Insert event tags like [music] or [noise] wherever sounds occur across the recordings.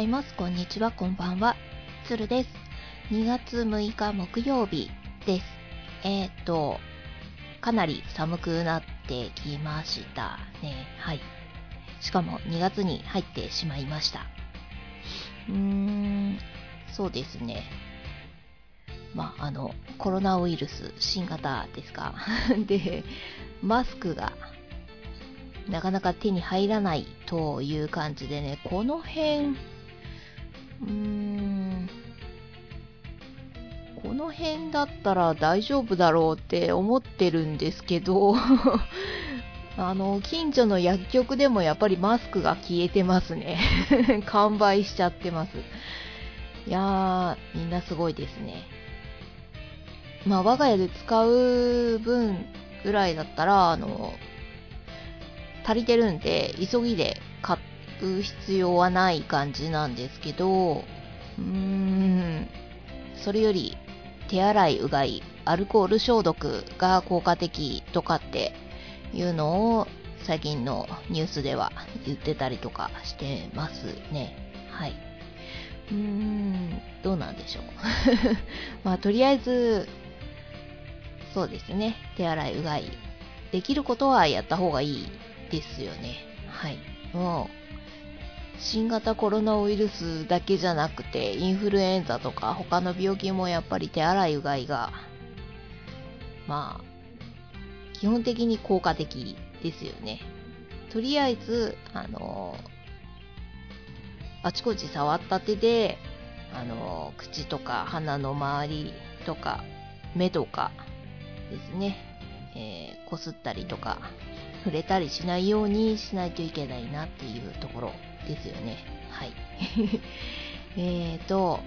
ざいます。こんにちは。こんばんは。つるです。2月6日木曜日です。えっ、と、かなり寒くなってきましたね。はい。しかも2月に入ってしまいました。うーん、そうですね。ま、あの、コロナウイルス、新型ですか？[laughs] で、マスクがなかなか手に入らないという感じでね、この辺、この辺だったら大丈夫だろうって思ってるんですけど、[laughs] あの、近所の薬局でもやっぱりマスクが消えてますね。[laughs] 完売しちゃってます。いやー、みんなすごいですね。まあ、我が家で使う分ぐらいだったら、あの、足りてるんで、急ぎで買っう必要はない感じなんですけど、うーん、それより手洗い、うがい、アルコール消毒が効果的とかっていうのを最近のニュースでは言ってたりとかしてますね。はい。うーん、どうなんでしょう。[laughs] まあ、とりあえず、そうですね。手洗い、うがい。できることはやった方がいいですよね。はい。もう、新型コロナウイルスだけじゃなくて、インフルエンザとか他の病気もやっぱり手洗い、うがいが、まあ、基本的に効果的ですよね。とりあえず、あの、あちこち触った手で、あの、口とか鼻の周りとか、目とかですね、えー、こすったりとか、触れたりしないようにしないといけないなっていうところですよね。はい。[laughs] えーと、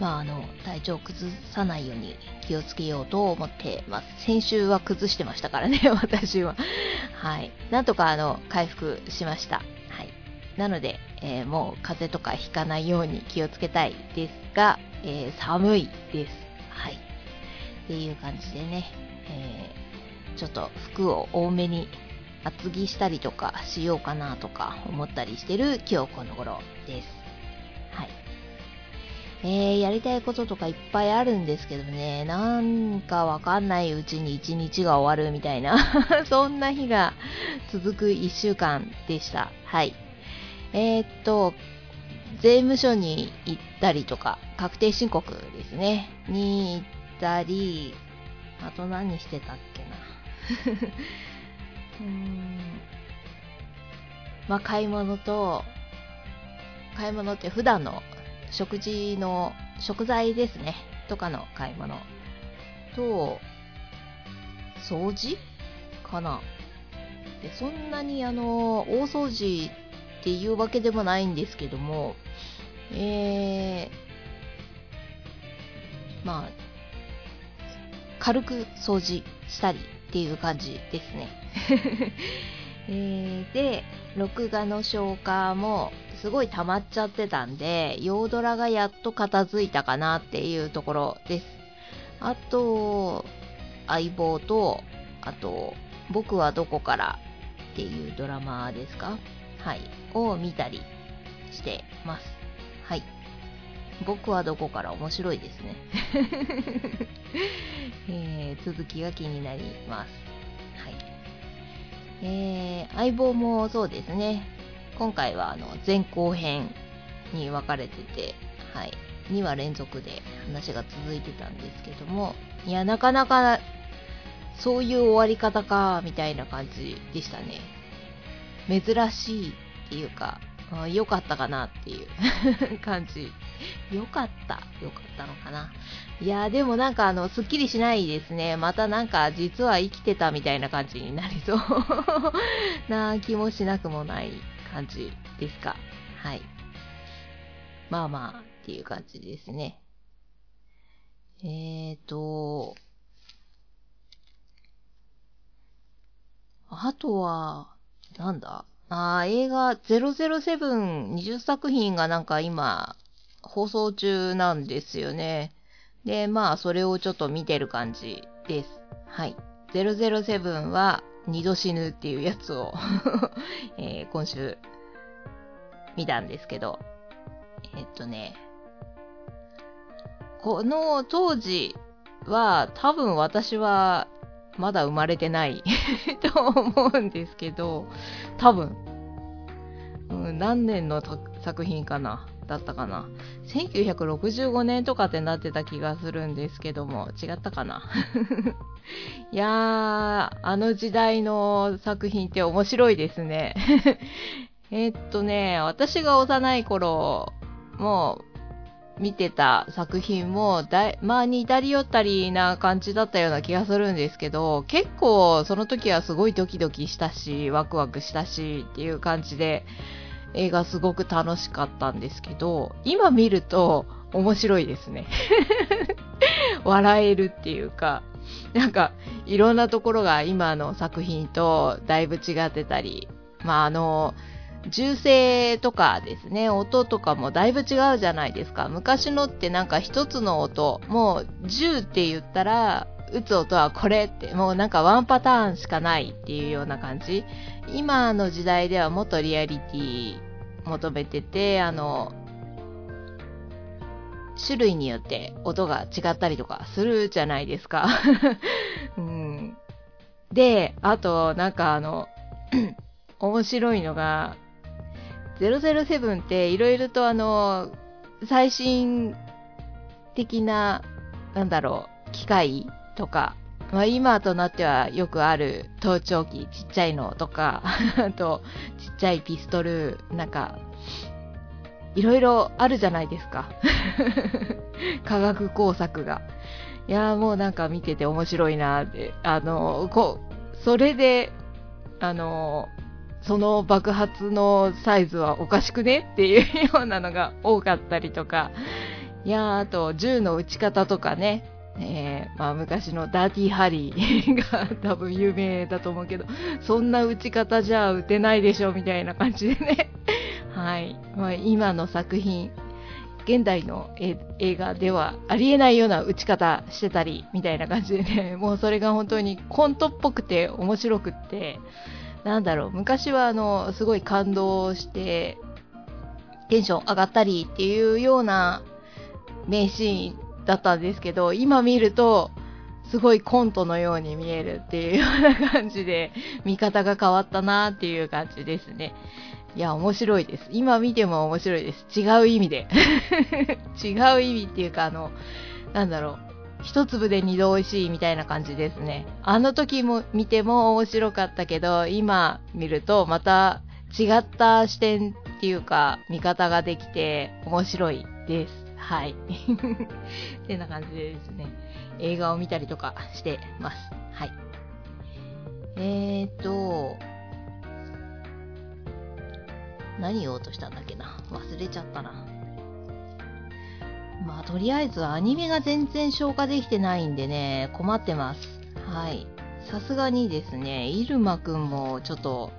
まあ、あの、体調を崩さないように気をつけようと思ってます。先週は崩してましたからね、[laughs] 私は。はい。なんとか、あの、回復しました。はい。なので、えー、もう風邪とかひかないように気をつけたいですが、えー、寒いです。はい。っていう感じでね、えー、ちょっと服を多めに厚着したりとかしようかなとか思ったりしてる今日この頃です。はい。えー、やりたいこととかいっぱいあるんですけどね、なんかわかんないうちに一日が終わるみたいな [laughs] そんな日が続く一週間でした。はい。えー、っと、税務署に行ったりとか、確定申告ですね、に行ったり、あと何してたっけな。うん。まあ、買い物と、買い物って普段の食事の食材ですね。とかの買い物。と、掃除かな。で、そんなにあの、大掃除っていうわけでもないんですけども、えー、まあ、軽く掃除したりっていう感じですね。[laughs] えー、で、録画の消化もすごい溜まっちゃってたんで、洋ドラがやっと片付いたかなっていうところです。あと、相棒と、あと、僕はどこからっていうドラマですか？はい。を見たりしてます。はい。僕はどこから面白いですね。[laughs] えー、続きが気になります。はい。えー、相棒もそうですね。今回はあの前後編に分かれてて、はい。2話連続で話が続いてたんですけども、いや、なかなかそういう終わり方か、みたいな感じでしたね。珍しいっていうか、良かったかなっていう感じ。良かった。良かったのかな。いやでもなんかあの、すっきりしないですね。またなんか、実は生きてたみたいな感じになりそう [laughs] な気もしなくもない感じですか。はい。まあまあ、っていう感じですね。えーと、あとは、なんだ？あー映画007、20作品がなんか今、放送中なんですよね。で、まあ、それをちょっと見てる感じです。はい。007は二度死ぬっていうやつを [laughs] えー今週見たんですけど、えっとね、この当時は多分私はまだ生まれてない [laughs] と思うんですけど、多分、うん、何年の作品かなだったかな。1965年とかってなってた気がするんですけども、違ったかな。[laughs] いやー、あの時代の作品って面白いですね。[laughs] えっとね、私が幼い頃、もう見てた作品もだい、まあ似たり寄ったりな感じだったような気がするんですけど、結構その時はすごいドキドキしたし、ワクワクしたしっていう感じで、映画すごく楽しかったんですけど、今見ると面白いですね。[laughs] 笑えるっていうか、なんかいろんなところが今の作品とだいぶ違ってたり、まああの、銃声とかですね、音とかもだいぶ違うじゃないですか。昔のってなんか一つの音、もう銃って言ったら、撃つ音はこれって、もうなんかワンパターンしかないっていうような感じ。今の時代ではもっとリアリティ求めてて、あの、種類によって音が違ったりとかするじゃないですか。[laughs] うん、で、あと、なんかあの、[clears throat] 面白いのが、007っていろいろとあの、最新的な、なんだろう、機械とか、まあ、今となってはよくある盗聴器、ちっちゃいのとか、[laughs] あと、ちっちゃいピストル、なんか、いろいろあるじゃないですか。[laughs] 科学工作が。いやーもうなんか見てて面白いなって、あの、こう、それで、あの、その爆発のサイズはおかしくねっていうようなのが多かったりとか、いやあと銃の撃ち方とかね、えー、まあ昔のダーティーハリーが多分有名だと思うけど、そんな打ち方じゃ打てないでしょみたいな感じでね。はい。まあ、今の作品、現代の映画ではありえないような打ち方してたりみたいな感じでね、もうそれが本当にコントっぽくて面白くって、なんだろう、昔はあの、すごい感動して、テンション上がったりっていうような名シーンだったんですけど、今見ると、すごいコントのように見えるっていうような感じで、見方が変わったなっていう感じですね。いや、面白いです。今見ても面白いです。違う意味で。[laughs] 違う意味っていうか、あの、なんだろう。一粒で二度美味しいみたいな感じですね。あの時も見ても面白かったけど、今見るとまた違った視点っていうか、見方ができて面白いです。はい。[laughs] ってな感じでですね、映画を見たりとかしてます。はい。えーと、何言おうとしたんだっけな。忘れちゃったな。まあ、とりあえずアニメが全然消化できてないんでね、困ってます。はい。さすがにですね、イルマくんもちょっと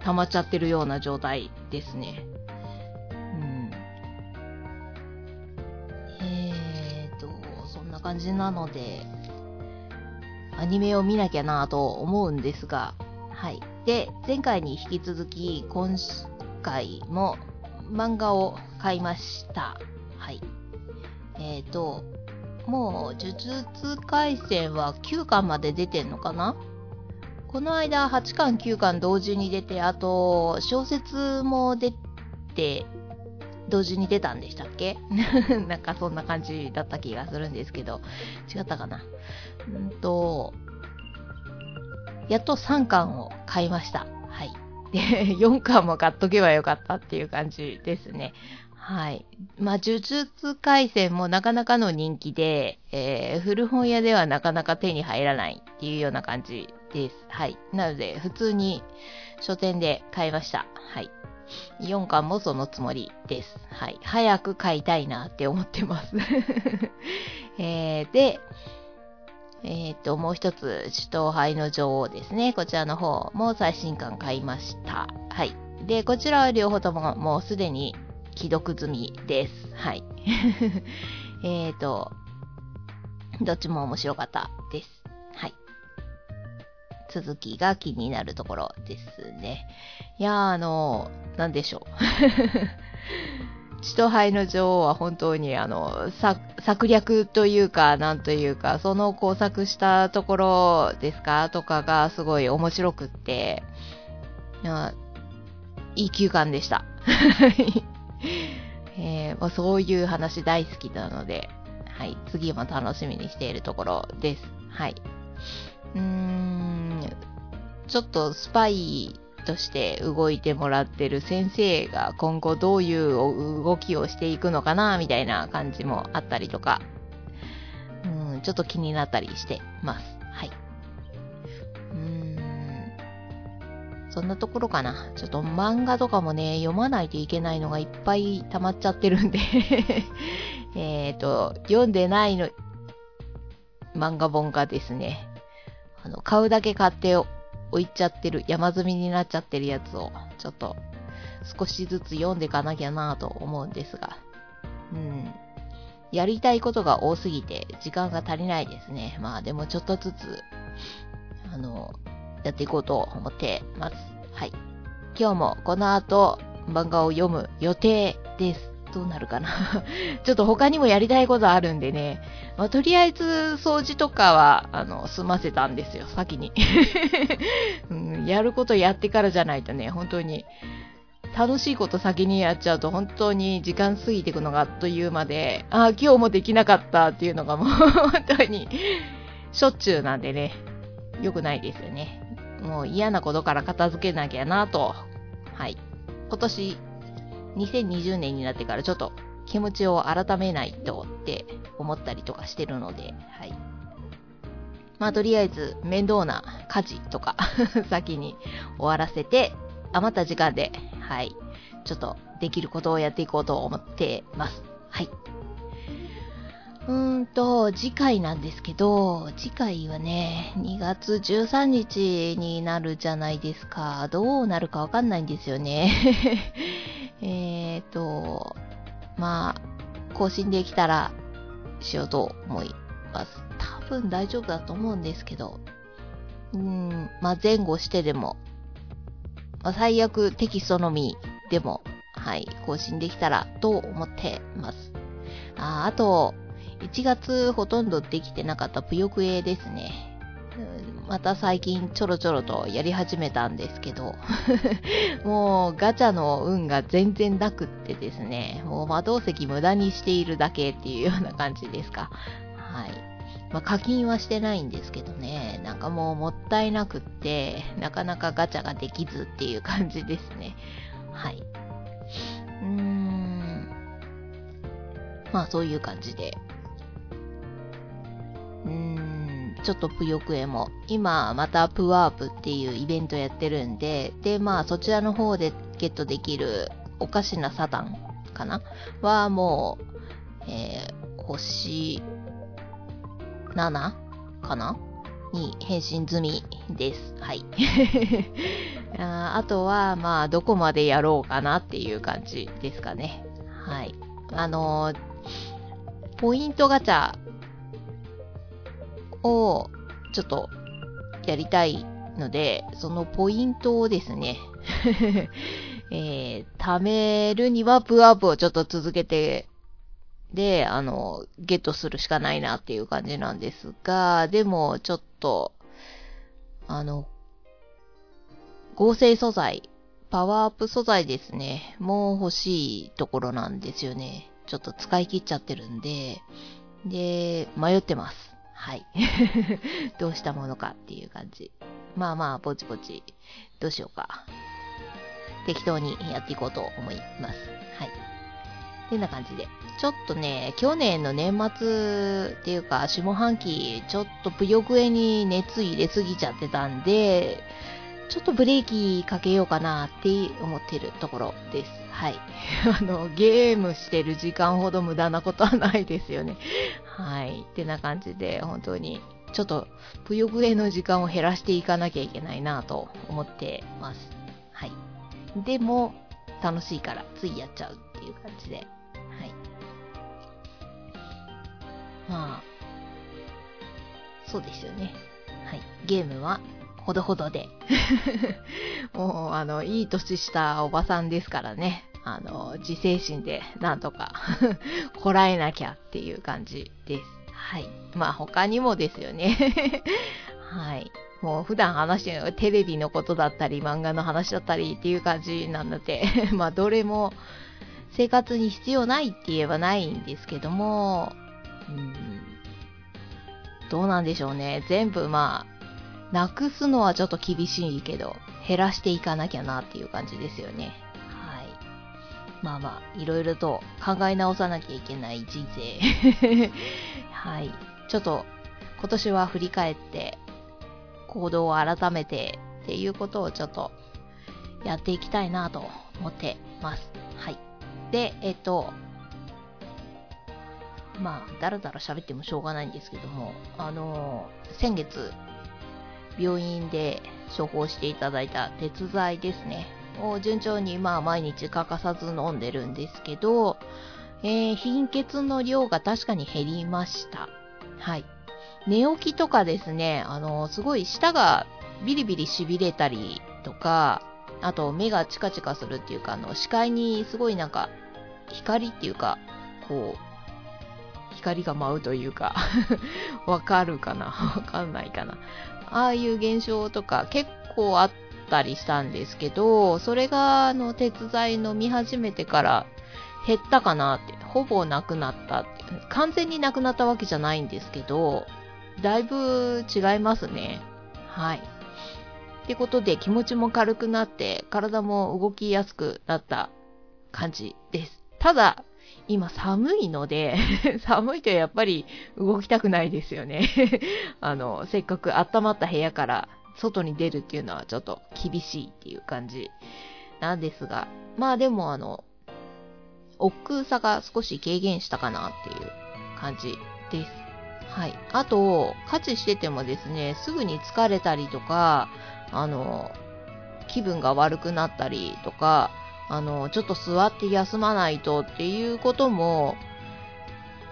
溜まっちゃってるような状態ですね。うん。えーと、そんな感じなので、アニメを見なきゃなぁと思うんですが、はい。で、前回に引き続き、今回も漫画を買いました。はい。えっ、ー、と、もう、呪術廻戦は9巻まで出てんのかな？この間、8巻、9巻同時に出て、あと、小説も出て同時に出たんでしたっけ？[laughs] なんかそんな感じだった気がするんですけど、違ったかな？うんと、やっと3巻を買いました。はい。で、4巻も買っとけばよかったっていう感じですね。はい。まあ、呪術回戦もなかなかの人気で、えー、古本屋ではなかなか手に入らないっていうような感じです。はい。なので、普通に書店で買いました。はい。4巻もそのつもりです。はい。早く買いたいなって思ってます。[laughs] えー、で、えっ、と、もう一つ、首都杯の女王ですね。こちらの方も最新巻買いました。はい。で、こちらは両方とももうすでに既読済みです。はい。[laughs] えっと、どっちも面白かったです。はい。続きが気になるところですね。いやー、あの、なんでしょう。血と灰の女王は本当にあの、策略というか、なんというか、その工作したところですか？とかがすごい面白くって、いい休館でした。[laughs] えー、そういう話大好きなので、はい、次も楽しみにしているところです。はい。うーん、ちょっとスパイとして動いてもらってる先生が今後どういう動きをしていくのかな、みたいな感じもあったりとか、うん、ちょっと気になったりしてます。そんなところかな。ちょっと漫画とかもね、読まないといけないのがいっぱい溜まっちゃってるんで [laughs] えっと、読んでないの、漫画本がですね、あの、買うだけ買って置いちゃってる、山積みになっちゃってるやつを、ちょっと、少しずつ読んでいかなきゃなぁと思うんですが、うん。やりたいことが多すぎて、時間が足りないですね。まあでもちょっとずつ、あの、やっていこうと思ってます。はい。今日もこの後、漫画を読む予定です。どうなるかな [laughs] ちょっと他にもやりたいことあるんでね。まあ、とりあえず掃除とかは、あの、済ませたんですよ、先に、[laughs] うん。やることやってからじゃないとね、本当に、楽しいこと先にやっちゃうと本当に時間過ぎていくのがあっという間で、ああ、今日もできなかったっていうのがもう [laughs] 本当にしょっちゅうなんでね、良くないですよね。もう嫌なことから片付けなきゃなと。はい。今年2020年になってからちょっと気持ちを改めないとって思ったりとかしてるので、はい。まあとりあえず面倒な家事とか [laughs] 先に終わらせて、余った時間で、はい、ちょっとできることをやっていこうと思ってます。はい。うんと、次回なんですけど、次回はね、2月13日になるじゃないですか。どうなるかわかんないんですよね。[laughs] えっと、まあ、更新できたらしようと思います。多分大丈夫だと思うんですけど、うん、まあ前後してでも、まあ、最悪テキストのみでも、はい、更新できたらと思ってます。ああと、1月ほとんどできてなかったぷよくえですね。また最近ちょろちょろとやり始めたんですけど、[laughs] もうガチャの運が全然なくってですね、もう魔導石無駄にしているだけっていうような感じですか。はい。まあ、課金はしてないんですけどね、なんかもうもったいなくって、なかなかガチャができずっていう感じですね。はい。うーん。まあそういう感じで。ちょっとぷよくえも、今またプワープっていうイベントやってるんで、で、まあそちらの方でゲットできるおかしなサタンかな？はもう、えー、星7かな？に変身済みです。はい。[laughs] あとは、まあ、どこまでやろうかなっていう感じですかね。はい。あのー、ポイントガチャをちょっとやりたいので、そのポイントをですね、[laughs] えー、貯めるにはプアップをちょっと続けて、で、あの、ゲットするしかないなっていう感じなんですが、でもちょっと、あの、合成素材、パワーアップ素材ですね。もう欲しいところなんですよね。ちょっと使い切っちゃってるんで、で、迷ってます。はい。[laughs] どうしたものかっていう感じ。まあまあ、ぼちぼち、どうしようか。適当にやっていこうと思います。はい。てな感じで。ちょっとね、去年の年末っていうか、下半期、ちょっとぷよくえに熱入れすぎちゃってたんで、ちょっとブレーキかけようかなって思ってるところです。はい。[laughs] あの、ゲームしてる時間ほど無駄なことはないですよね。はい。ってな感じで、本当に、ちょっと、ぷよぐれの時間を減らしていかなきゃいけないなと思ってます。はい。でも、楽しいから、ついやっちゃうっていう感じで。はい。まあ、そうですよね。はい。ゲームはほどほどで。[laughs] もう、あの、いい年したおばさんですからね。あの、自制心でなんとか [laughs] こらえなきゃっていう感じです。はい。まあ他にもですよね。[laughs] はい。もう普段話してるテレビのことだったり漫画の話だったりっていう感じなので [laughs] まあどれも生活に必要ないって言えばないんですけども、うん、どうなんでしょうね。全部まあ、なくすのはちょっと厳しいけど、減らしていかなきゃなっていう感じですよね。まあまあ、いろいろと考え直さなきゃいけない人生。[laughs] はい。ちょっと、今年は振り返って、行動を改めてっていうことをちょっとやっていきたいなと思ってます。はい。で、えっと、まあ、だらだら喋ってもしょうがないんですけども、あの、先月、病院で処方していただいた鉄剤ですね、を順調にまあ毎日欠かさず飲んでるんですけど、えー、貧血の量が確かに減りました。はい。寝起きとかですね、あの、すごい舌がビリビリ痺れたりとか、あと目がチカチカするっていうか、あの、視界にすごいなんか、光っていうか、こう、光が舞うというか [laughs] わかるかな？[laughs] わかんないかな？ああいう現象とか結構あったりしたんですけど、それが、あの、鉄剤飲み始めてから減ったかなって、ほぼなくなったって、完全になくなったわけじゃないんですけど、だいぶ違いますね。はい。ってことで気持ちも軽くなって体も動きやすくなった感じです。ただ、今寒いので [laughs] 寒いとやっぱり動きたくないですよね [laughs] あの、せっかく温まった部屋から外に出るっていうのはちょっと厳しいっていう感じなんですが、まあでもあの、億劫さが少し軽減したかなっていう感じです。はい。あと、家事しててもですね、すぐに疲れたりとか、あの、気分が悪くなったりとか、あの、ちょっと座って休まないとっていうことも、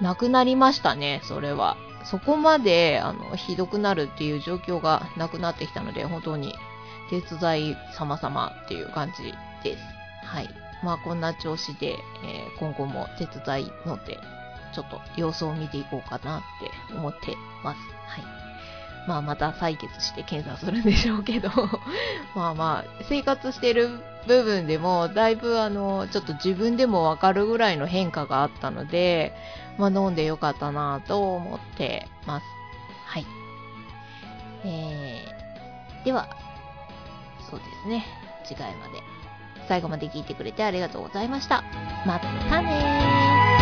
なくなりましたね、それは。そこまで、あの、ひどくなるっていう状況がなくなってきたので、本当に、鉄材様々っていう感じです。はい。まあ、こんな調子で、えー、今後も手伝いので、ちょっと様子を見ていこうかなって思ってます。はい。まあ、また採血して検査するんでしょうけど [laughs] まあまあ、生活してる部分でも、だいぶあの、ちょっと自分でもわかるぐらいの変化があったので、まあ飲んでよかったなと思ってます。はい。えー、では、そうですね。次回まで。最後まで聞いてくれてありがとうございました。またねー。